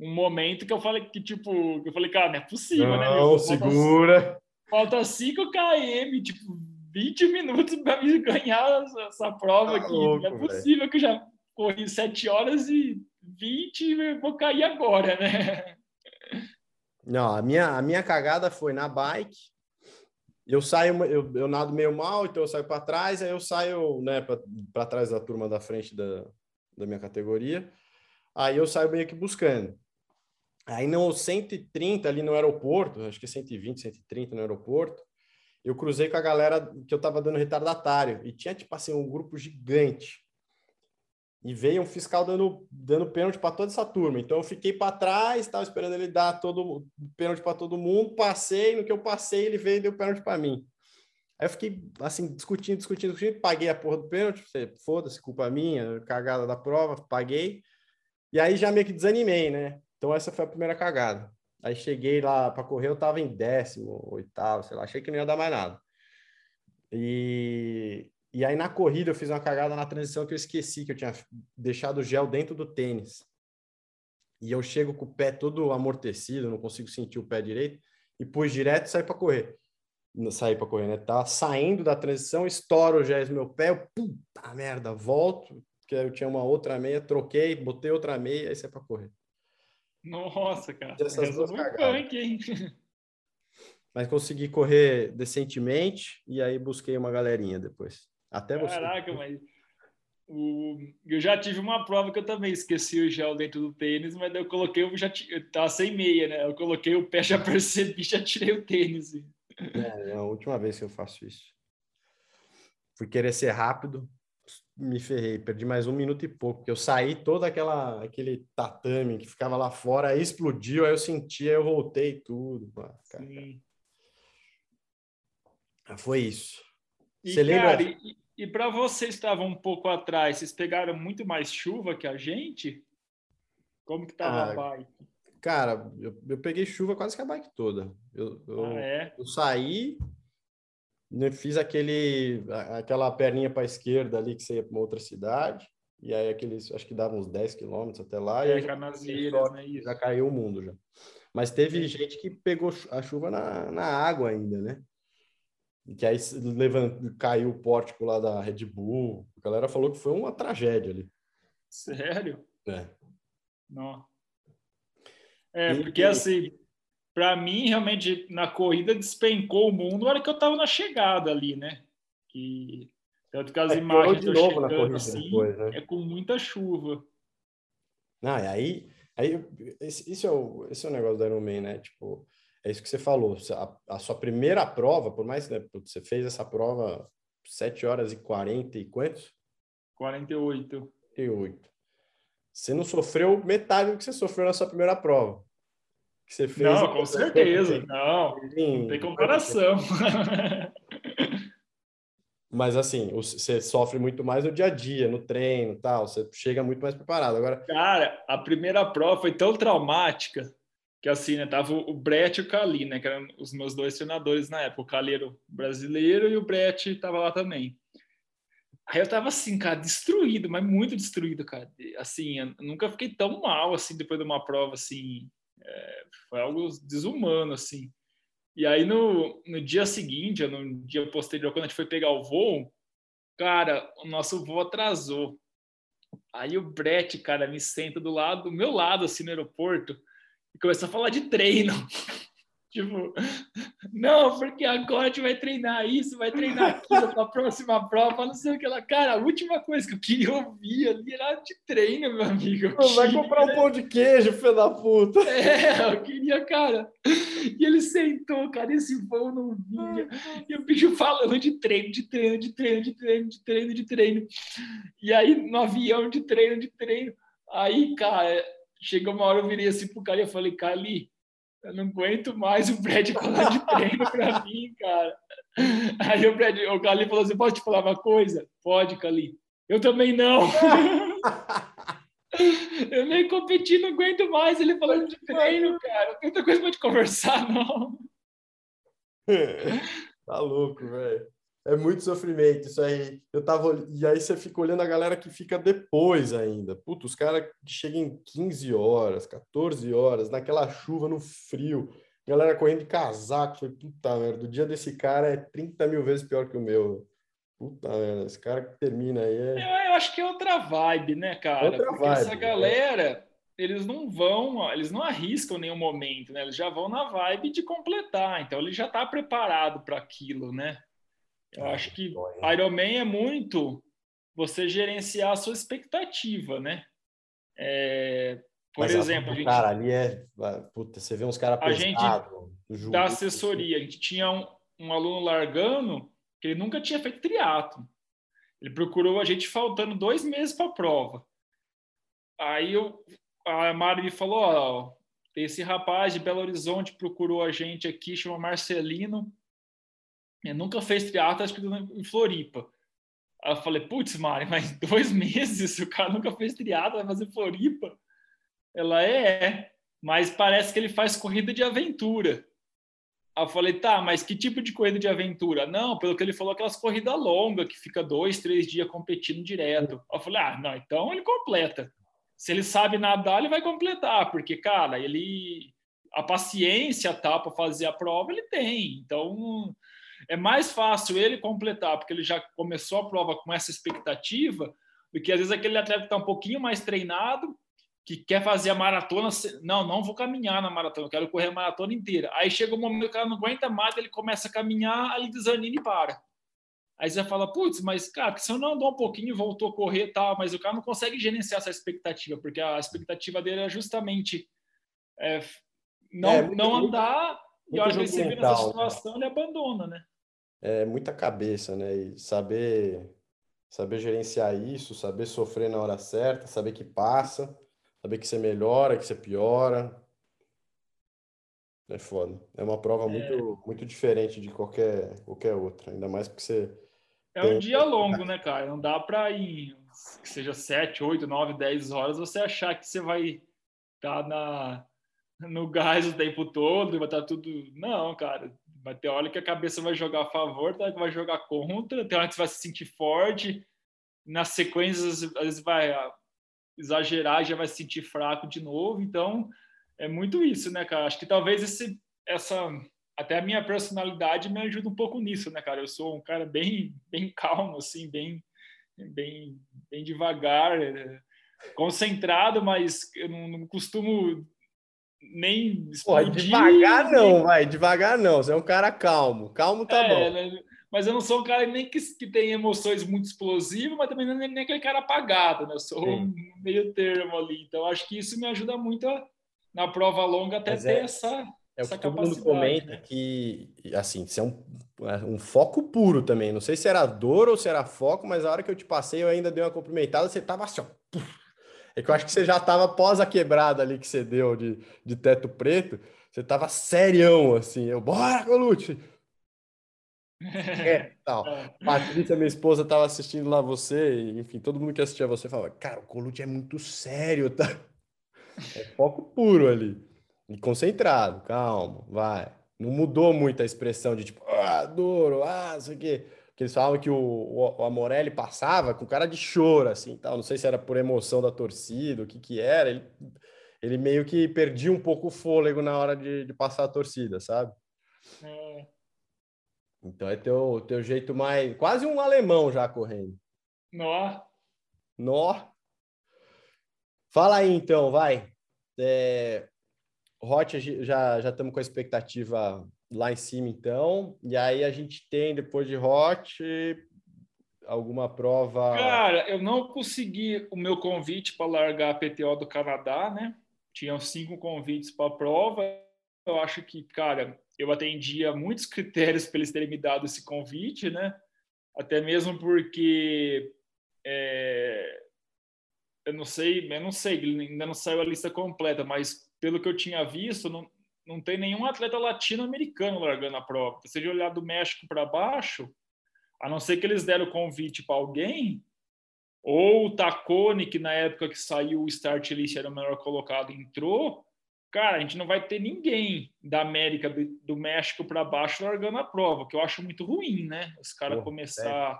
um momento que eu falei que, tipo, eu falei, cara, não é possível, não, né? Não, segura. Falta 5 km, tipo, 20 minutos para me ganhar essa prova tá aqui. Louco, não é possível véio. que eu já corri 7 horas e 20 e vou cair agora, né? Não, a minha, a minha cagada foi na bike. Eu saio, eu, eu nado meio mal, então eu saio para trás, aí eu saio né, para trás da turma da frente da, da minha categoria. Aí eu saio meio que buscando. Aí no 130 ali no aeroporto, acho que 120, 130 no aeroporto, eu cruzei com a galera que eu tava dando retardatário e tinha tipo assim um grupo gigante. E veio um fiscal dando, dando pênalti para toda essa turma. Então eu fiquei para trás, estava esperando ele dar todo pênalti para todo mundo, passei, no que eu passei, ele veio e deu pênalti para mim. Aí eu fiquei assim discutindo, discutindo, discutindo, paguei a porra do pênalti, foda-se, culpa minha, cagada da prova, paguei. E aí já meio que desanimei, né? Então essa foi a primeira cagada. Aí cheguei lá para correr, eu estava em décimo, oitavo, sei lá, achei que não ia dar mais nada. E, e aí na corrida eu fiz uma cagada na transição que eu esqueci, que eu tinha deixado o gel dentro do tênis. E eu chego com o pé todo amortecido, não consigo sentir o pé direito, e pus direto e saí para correr. Saí para correr, né? Tá saindo da transição, estouro o gel no meu pé, eu, puta merda, volto, porque eu tinha uma outra meia, troquei, botei outra meia, e saí para correr. Nossa, cara. Essas duas punk, hein? Mas consegui correr decentemente e aí busquei uma galerinha depois. Até você. Caraca, mas o... eu já tive uma prova que eu também esqueci o gel dentro do tênis, mas eu coloquei, eu já eu tava sem meia, né? Eu coloquei o pé, já percebi, já tirei o tênis. É, é a última vez que eu faço isso. fui querer ser rápido, me ferrei, perdi mais um minuto e pouco, porque eu saí todo aquela, aquele tatame que ficava lá fora, aí explodiu, aí eu senti, aí eu voltei tudo. Foi isso. E, Você cara, lembra? E, e para vocês estavam um pouco atrás, vocês pegaram muito mais chuva que a gente? Como que tava ah, a bike? Cara, eu, eu peguei chuva quase que a bike toda. Eu, eu, ah, é? eu saí, fiz aquele, aquela perninha para a esquerda ali que você ia para uma outra cidade. E aí aqueles, acho que dava uns 10 quilômetros até lá. É, e Canaseiras, né? Já caiu o mundo já. Mas teve gente que pegou a chuva na, na água ainda, né? Que aí levant... caiu o pórtico lá da Red Bull. A galera falou que foi uma tragédia ali. Sério? É. Não. É, e, porque assim, para mim, realmente, na corrida despencou o mundo na hora que eu estava na chegada ali, né? Que, tanto que as é, imagens de novo na corrida assim, depois, né? é com muita chuva. Não, e aí, aí esse, isso é o, esse é o negócio do Ironman, né? Tipo, é isso que você falou. A, a sua primeira prova, por mais que né, você fez essa prova 7 horas e 40 e quantos? 48. 48. Você não sofreu metade do que você sofreu na sua primeira prova. Que você fez não, com certeza. Não, não tem comparação. Mas assim, você sofre muito mais no dia a dia, no treino, tal. Você chega muito mais preparado. Agora, cara, a primeira prova foi tão traumática que assim, né, tava o Brett e o Cali, né, que eram os meus dois treinadores na época. O Cali era o brasileiro e o Brett estava lá também. Aí eu tava assim, cara, destruído, mas muito destruído, cara. Assim, eu nunca fiquei tão mal assim depois de uma prova assim, é, foi algo desumano assim. E aí no, no dia seguinte, no dia posterior, quando a gente foi pegar o voo, cara, o nosso voo atrasou. Aí o Brett, cara, me senta do lado, do meu lado assim no aeroporto e começou a falar de treino. Tipo, não, porque agora a gente vai treinar isso, vai treinar aquilo para a próxima prova, não sei o que lá. Cara, a última coisa que eu queria ouvir ali era de treino, meu amigo. Vai comprar um pão de queijo, filho da puta. É, eu queria, cara. E ele sentou, cara, esse voo não vinha. E o bicho falando de treino, de treino, de treino, de treino, de treino, de treino. E aí, no avião, de treino, de treino. Aí, cara, Chegou uma hora, eu virei assim pro Cali e falei, Cali, eu não aguento mais o Brad falando de treino pra mim, cara. Aí o Brad, o Cali falou assim, posso te falar uma coisa? Pode, Cali. Eu também não. eu nem competi, não aguento mais ele falando de treino, cara. Não tem outra coisa pra te conversar, não. tá louco, velho. É muito sofrimento isso aí. Eu tava. E aí você fica olhando a galera que fica depois ainda. Puta, os caras que chegam em 15 horas, 14 horas, naquela chuva, no frio. Galera correndo de casaco. Foi puta merda. O dia desse cara é 30 mil vezes pior que o meu. Puta merda, esse cara que termina aí é. Eu, eu acho que é outra vibe, né, cara? Outra Porque vibe, essa né? galera, eles não vão, eles não arriscam nenhum momento, né? Eles já vão na vibe de completar. Então ele já tá preparado para aquilo, né? Eu acho que Iron Man é muito você gerenciar a sua expectativa, né? É, por Mas exemplo, a gente, cara, ali é. Puta, você vê uns caras A gente, da assessoria, a gente tinha um, um, aluno largando que ele nunca tinha feito triatlo. Ele procurou a gente faltando dois meses para a prova. Aí eu, a Mari me falou: ó, esse rapaz de Belo Horizonte procurou a gente aqui, chama Marcelino eu nunca fez triatlo, acho que em Floripa. Aí eu falei, putz, Mari, mas dois meses, o cara nunca fez triatlo, vai fazer Floripa? Ela é, é, mas parece que ele faz corrida de aventura. Aí eu falei, tá, mas que tipo de corrida de aventura? Não, pelo que ele falou, aquelas corridas longas, que fica dois, três dias competindo direto. Aí eu falei, ah, não, então ele completa. Se ele sabe nadar, ele vai completar, porque, cara, ele. A paciência tal para fazer a prova ele tem. Então, é mais fácil ele completar, porque ele já começou a prova com essa expectativa, do que às vezes aquele atleta que está um pouquinho mais treinado, que quer fazer a maratona. Não, não vou caminhar na maratona, eu quero correr a maratona inteira. Aí chega um momento que o cara não aguenta mais, ele começa a caminhar, ele desanima e para. Aí você fala, putz, mas cara, se eu não andou um pouquinho e voltou a correr, tá, mas o cara não consegue gerenciar essa expectativa, porque a expectativa dele é justamente é, não, é, muito, não andar, muito, e a hora que ele se vê nessa situação, ele abandona, né? É muita cabeça, né? E saber, saber gerenciar isso, saber sofrer na hora certa, saber que passa, saber que você melhora, que você piora. É foda. É uma prova é... muito, muito diferente de qualquer, qualquer outra, ainda mais porque você. É um dia longo, né, cara? Não dá para ir, que seja 7, 8, 9, 10 horas, você achar que você vai estar tá na, no gás o tempo todo, vai estar tá tudo. Não, cara. Vai ter hora que a cabeça vai jogar a favor, tem hora que vai jogar contra, tem hora que você vai se sentir forte. Nas sequências, às vezes vai exagerar, já vai se sentir fraco de novo. Então, é muito isso, né, cara? Acho que talvez esse, essa até a minha personalidade me ajuda um pouco nisso, né, cara? Eu sou um cara bem, bem calmo, assim, bem, bem, bem devagar, é, concentrado, mas eu não, não costumo nem explodir. Pô, devagar não, nem... vai, devagar não. Você é um cara calmo, calmo tá é, bom. Né? Mas eu não sou um cara nem que, que tem emoções muito explosivas, mas também não é nem aquele cara apagado, né? Eu sou Sim. um meio termo ali. Então acho que isso me ajuda muito a na prova longa até Mas ter é, essa. É o que todo mundo comenta né? que, assim, isso é um, é um foco puro também. Não sei se era dor ou se era foco, mas a hora que eu te passei, eu ainda dei uma cumprimentada, você tava assim, ó. É que eu acho que você já tava após a quebrada ali que você deu de, de teto preto, você tava serião, assim. Eu, bora, Colute! É, tal. É. Patrícia, minha esposa, tava assistindo lá você, enfim, todo mundo que assistia você falava, cara, o Colute é muito sério, tá? É foco puro ali. E concentrado, calmo, vai. Não mudou muito a expressão de tipo, ah, duro, ah, isso aqui. Porque eles falavam que o, o, o Amorelli passava com cara de choro, assim, tal. Não sei se era por emoção da torcida, o que que era. Ele, ele meio que perdia um pouco o fôlego na hora de, de passar a torcida, sabe? É. Então é teu, teu jeito mais... Quase um alemão já correndo. Nó. Nó. Fala aí então, vai. É, já já estamos com a expectativa lá em cima, então. E aí a gente tem, depois de Hot, alguma prova. Cara, eu não consegui o meu convite para largar a PTO do Canadá, né? Tinham cinco convites para a prova. Eu acho que, cara, eu atendia muitos critérios para eles terem me dado esse convite, né? Até mesmo porque é, eu não sei, eu não sei, ainda não saiu a lista completa, mas pelo que eu tinha visto, não, não tem nenhum atleta latino-americano largando a prova. Se você olhar do México para baixo, a não ser que eles deram convite para alguém, ou o Tacone, que na época que saiu o start list era o melhor colocado, entrou, cara, a gente não vai ter ninguém da América, do, do México para baixo largando a prova, que eu acho muito ruim, né? Os caras começar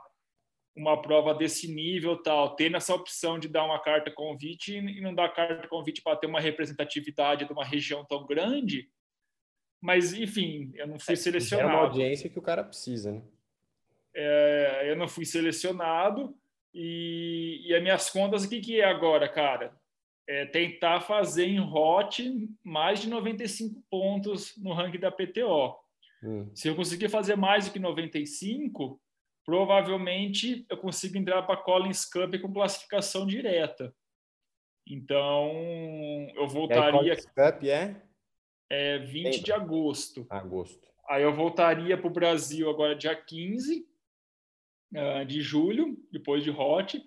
uma prova desse nível tal, tendo essa opção de dar uma carta convite e não dar carta convite para ter uma representatividade de uma região tão grande. Mas, enfim, eu não fui é, selecionado. É uma audiência que o cara precisa, né? É, eu não fui selecionado e, e as minhas contas, o que, que é agora, cara? É tentar fazer em hot mais de 95 pontos no ranking da PTO. Hum. Se eu conseguir fazer mais do que 95, provavelmente eu consigo entrar para a Collins Cup com classificação direta. Então, eu voltaria. Collins Cup é? É 20 de agosto. Agosto. Aí eu voltaria para o Brasil agora dia 15 uh, de julho, depois de Hot.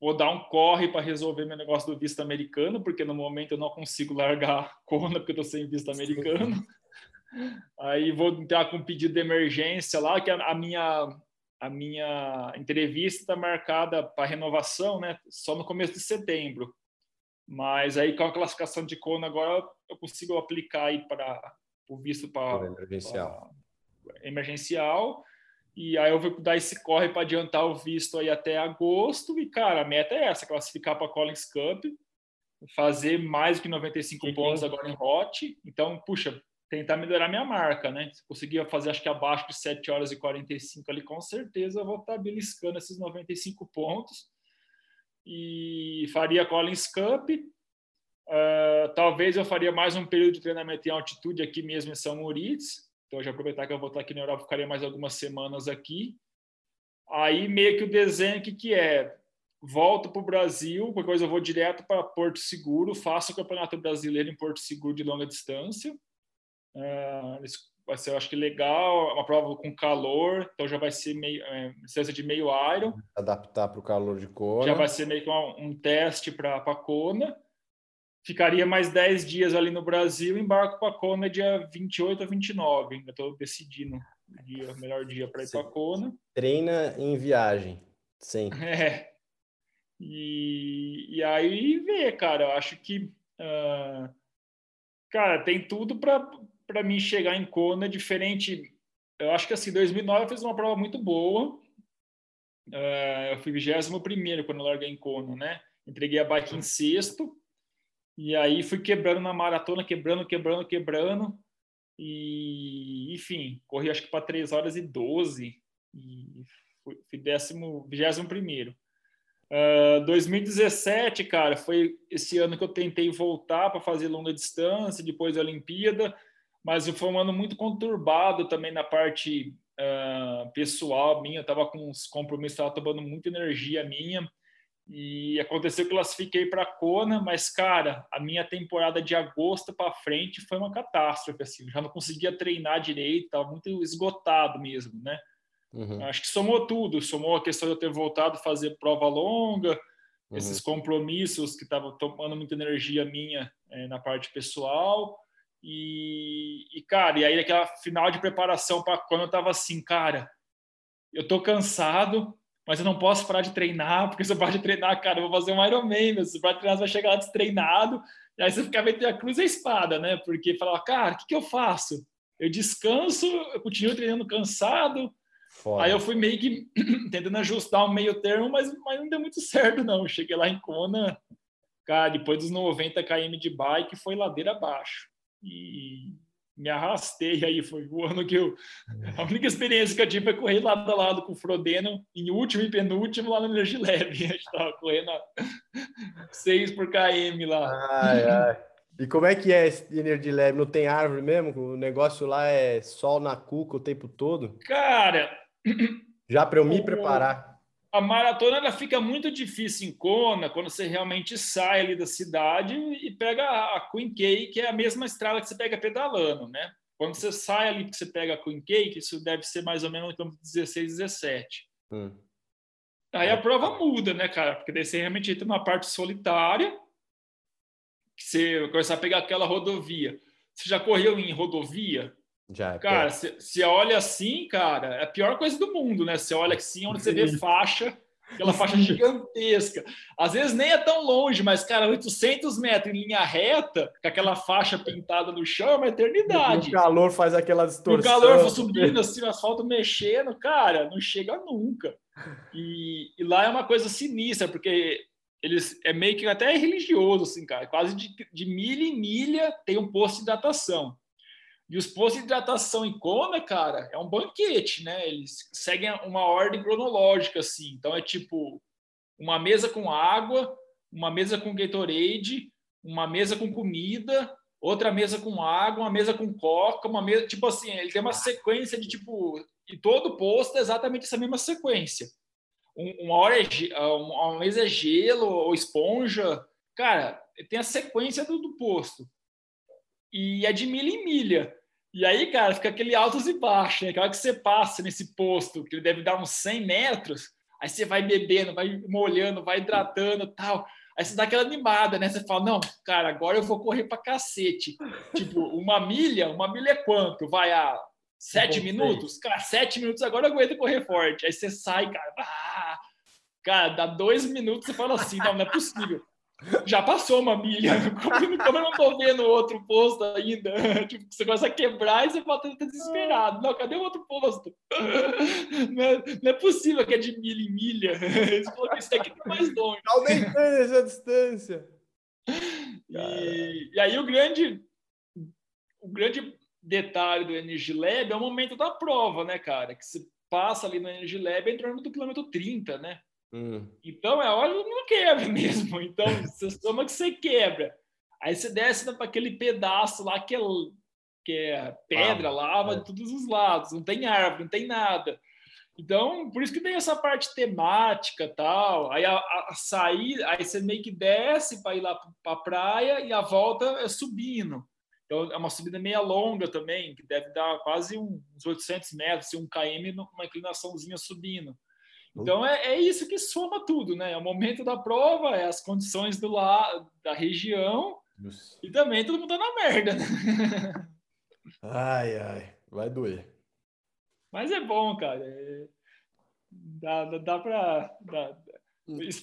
Vou dar um corre para resolver meu negócio do visto americano, porque no momento eu não consigo largar a Kona, porque eu estou sem visto americano. Aí vou entrar com um pedido de emergência lá, que a minha a minha entrevista está marcada para renovação, né? Só no começo de setembro. Mas aí com a classificação de Kona agora eu consigo aplicar aí para o visto para emergencial. emergencial. E aí eu vou dar esse corre para adiantar o visto aí até agosto. E cara, a meta é essa, classificar para a Collins Cup, fazer mais do que 95 pontos agora em hot. Então, puxa, tentar melhorar minha marca, né? Se conseguir fazer, acho que abaixo de 7 horas e 45 ali, com certeza eu vou estar beliscando esses 95 pontos. E faria Collins Cup. Uh, talvez eu faria mais um período de treinamento em altitude aqui mesmo em São Moritz. Então, já aproveitar que eu vou estar aqui na Europa, ficaria mais algumas semanas aqui. Aí, meio que o desenho que, que é? Volto para o Brasil, depois eu vou direto para Porto Seguro, faço o Campeonato Brasileiro em Porto Seguro de longa distância vai ser, eu acho que legal, uma prova com calor, então já vai ser meio, é, distância de meio iron. Adaptar para o calor de Kona. Já vai ser meio que um, um teste para a Kona. Ficaria mais 10 dias ali no Brasil, embarco para a Kona dia 28 a 29, ainda estou decidindo o dia, melhor dia para ir para a Kona. Treina em viagem, sim. É. E, e aí vê, cara, eu acho que... Uh, cara, tem tudo para para mim chegar em Kona diferente. Eu acho que assim, 2009 eu fiz uma prova muito boa. Uh, eu fui 21 primeiro quando eu larguei em Kona, né? Entreguei a bike em sexto. E aí fui quebrando na maratona, quebrando, quebrando, quebrando. E, enfim, corri acho que para 3 horas e 12. E fui, fui décimo, 21 primeiro. Uh, 2017, cara, foi esse ano que eu tentei voltar para fazer longa distância, depois da Olimpíada mas foi um ano muito conturbado também na parte uh, pessoal minha. Eu estava com uns compromissos, estava tomando muita energia minha. E aconteceu que eu classifiquei para a Kona, mas, cara, a minha temporada de agosto para frente foi uma catástrofe. Assim, eu já não conseguia treinar direito, estava muito esgotado mesmo, né? Uhum. Acho que somou tudo, somou a questão de eu ter voltado a fazer prova longa, uhum. esses compromissos que estavam tomando muita energia minha é, na parte pessoal, e, e, cara, e aí aquela final de preparação para quando eu tava assim, cara, eu tô cansado, mas eu não posso parar de treinar, porque se eu parar de treinar, cara, eu vou fazer um Ironman, meu, se eu parar de treinar, você vai chegar lá destreinado, e aí você fica meio a cruz e a espada, né? Porque fala, cara, o que, que eu faço? Eu descanso, eu continuo treinando cansado, Foda. Aí eu fui meio que tentando ajustar um meio termo, mas, mas não deu muito certo, não. cheguei lá em Kona, cara, depois dos 90 km de bike, foi ladeira abaixo e me arrastei aí. Foi o ano que eu. A única experiência que eu tive foi correr lado a lado com o Frodeno, em último e penúltimo, lá no Energy Lab. A gente estava correndo 6 por km lá. Ai, ai. E como é que é esse Energy Lab? Não tem árvore mesmo? O negócio lá é sol na cuca o tempo todo? Cara. Já para eu me preparar a maratona ela fica muito difícil em Kona quando você realmente sai ali da cidade e pega a Queen Cake, que é a mesma estrada que você pega pedalando, né? Quando você sai ali que você pega a Queen Cake, isso deve ser mais ou menos então 16, 17. Hum. Aí a prova muda, né, cara? Porque daí você realmente entra numa parte solitária, que você começar a pegar aquela rodovia. Você já correu em rodovia? Já, é cara, você olha assim, cara, é a pior coisa do mundo, né? Você olha assim, onde você vê faixa, aquela faixa gigantesca. Às vezes nem é tão longe, mas, cara, 800 metros em linha reta, com aquela faixa pintada no chão, é uma eternidade. O calor faz aquela distorção. O calor subindo assim, o asfalto mexendo, cara, não chega nunca. E, e lá é uma coisa sinistra, porque eles é meio que até religioso, assim, cara. Quase de, de milha em milha tem um posto de hidratação. E os postos de hidratação em Kona, cara, é um banquete, né? Eles seguem uma ordem cronológica, assim. Então é tipo uma mesa com água, uma mesa com Gatorade, uma mesa com comida, outra mesa com água, uma mesa com coca, uma mesa, tipo assim, ele tem uma sequência de tipo, e todo posto é exatamente essa mesma sequência. uma hora é, uma mesa é gelo ou esponja, cara, tem a sequência do, do posto. E é de milha em milha. E aí, cara, fica aquele altos e baixos, né? Aquela que você passa nesse posto, que ele deve dar uns 100 metros, aí você vai bebendo, vai molhando, vai hidratando tal. Aí você dá aquela animada, né? Você fala, não, cara, agora eu vou correr pra cacete. tipo, uma milha, uma milha é quanto? Vai a sete minutos? Cara, sete minutos agora eu aguento correr forte. Aí você sai, cara, ah, cara, dá dois minutos e fala assim, não, não é possível já passou uma milha. Como, eu não tô vendo outro posto ainda? Tipo, você começa a quebrar e você volta tá desesperado. Não, cadê o outro posto? Não é, não é possível que é de milha em milha. Eles falaram que isso aqui tá mais longe. Aumentando essa distância. E, e, aí o grande, o grande detalhe do Energy Lab é o momento da prova, né, cara? Que você passa ali no Energy Lab entrando no quilômetro 30, né? Hum. Então é que não quebra mesmo. Então, você toma que você quebra. Aí você desce para aquele pedaço lá que é, que é pedra, ah, lava é. de todos os lados, não tem árvore, não tem nada. Então, por isso que tem essa parte temática tal. Aí a, a, sair, aí você meio que desce para ir lá para a praia e a volta é subindo. Então, é uma subida meia longa também, que deve dar quase uns 800 metros, um km, uma inclinaçãozinha subindo. Então, é, é isso que soma tudo, né? É o momento da prova, é as condições do lá, da região, Nossa. e também todo mundo tá na merda, né? Ai, ai, vai doer. Mas é bom, cara. É... Dá, dá, dá para.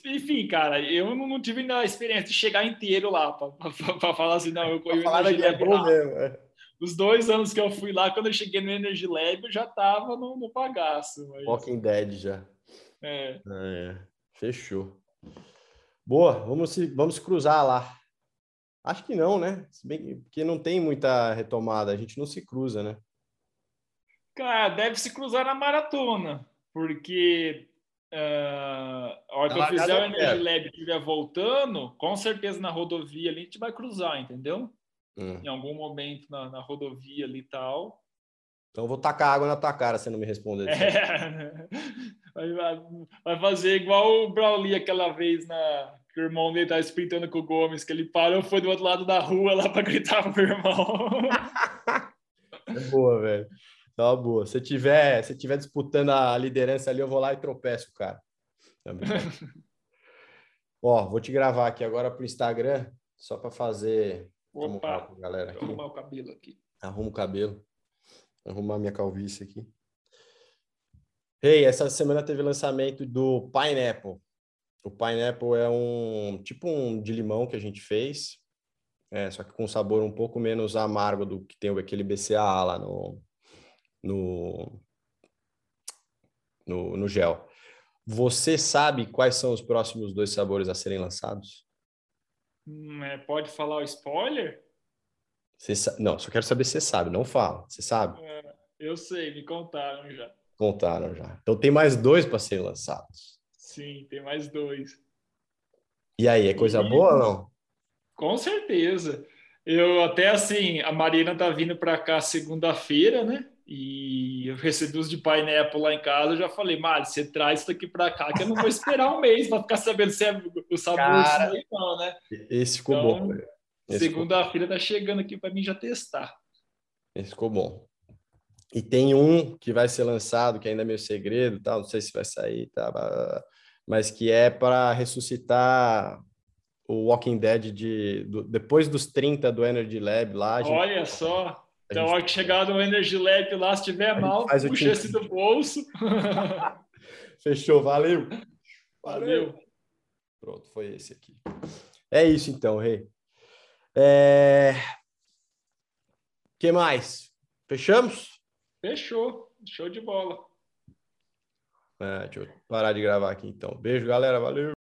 Enfim, cara, eu não tive ainda a experiência de chegar inteiro lá para falar assim, não, eu corri o Energy Lab é mesmo, é. Os dois anos que eu fui lá, quando eu cheguei no Energy Lab, eu já tava no, no bagaço. Mas... Walking Dead já. É. é. Fechou. Boa, vamos se, vamos cruzar lá. Acho que não, né? Se bem que não tem muita retomada, a gente não se cruza, né? Cara, deve se cruzar na maratona, porque Uh, a hora que eu fizer o Energy Lab e estiver voltando, com certeza na rodovia ali a gente vai cruzar, entendeu? Hum. Em algum momento na, na rodovia ali e tal. Então eu vou tacar água na tua cara se não me responder. É. Vai, vai, fazer igual o Brawley aquela vez na que o irmão dele tá sprintando com o Gomes, que ele parou foi do outro lado da rua lá para gritar pro irmão. é boa, velho. Tá uma boa. Se tiver, se tiver disputando a liderança ali, eu vou lá e tropeço, cara. Também. Ó, vou te gravar aqui agora pro Instagram, só para fazer. Opa, galera aqui. arrumar o cabelo aqui. Arruma o cabelo. Arrumar minha calvície aqui. Ei, hey, essa semana teve lançamento do Pineapple. O Pineapple é um tipo um de limão que a gente fez, é, só que com sabor um pouco menos amargo do que tem aquele BCAA lá no, no, no, no gel. Você sabe quais são os próximos dois sabores a serem lançados? Hum, é, pode falar o spoiler? Você, não, só quero saber se você sabe, não fala. Você sabe? É, eu sei, me contaram já. Contaram já. Então tem mais dois para serem lançados. Sim, tem mais dois. E aí, é coisa e... boa ou não? Com certeza. Eu até assim, a Marina tá vindo para cá segunda-feira, né? E eu recebi os de Pineapple lá em casa, eu já falei, Mari, você traz isso aqui para cá, que eu não vou esperar um mês para ficar sabendo se é o sabor Cara, aí, não, né? Esse ficou então, bom. Segunda-feira tá chegando aqui para mim já testar. Esse ficou bom. E tem um que vai ser lançado, que ainda é meio segredo, tal, não sei se vai sair, tá, mas que é para ressuscitar o Walking Dead de, do, depois dos 30 do Energy Lab lá. Gente... Olha só! Então, a hora que chegar no Energy Lab lá, se tiver mal, puxa esse do bolso. Fechou, valeu. valeu. Pronto, foi esse aqui. É isso então, Rei. É... que mais? Fechamos? Fechou. Show de bola. É, deixa eu parar de gravar aqui então. Beijo, galera. Valeu.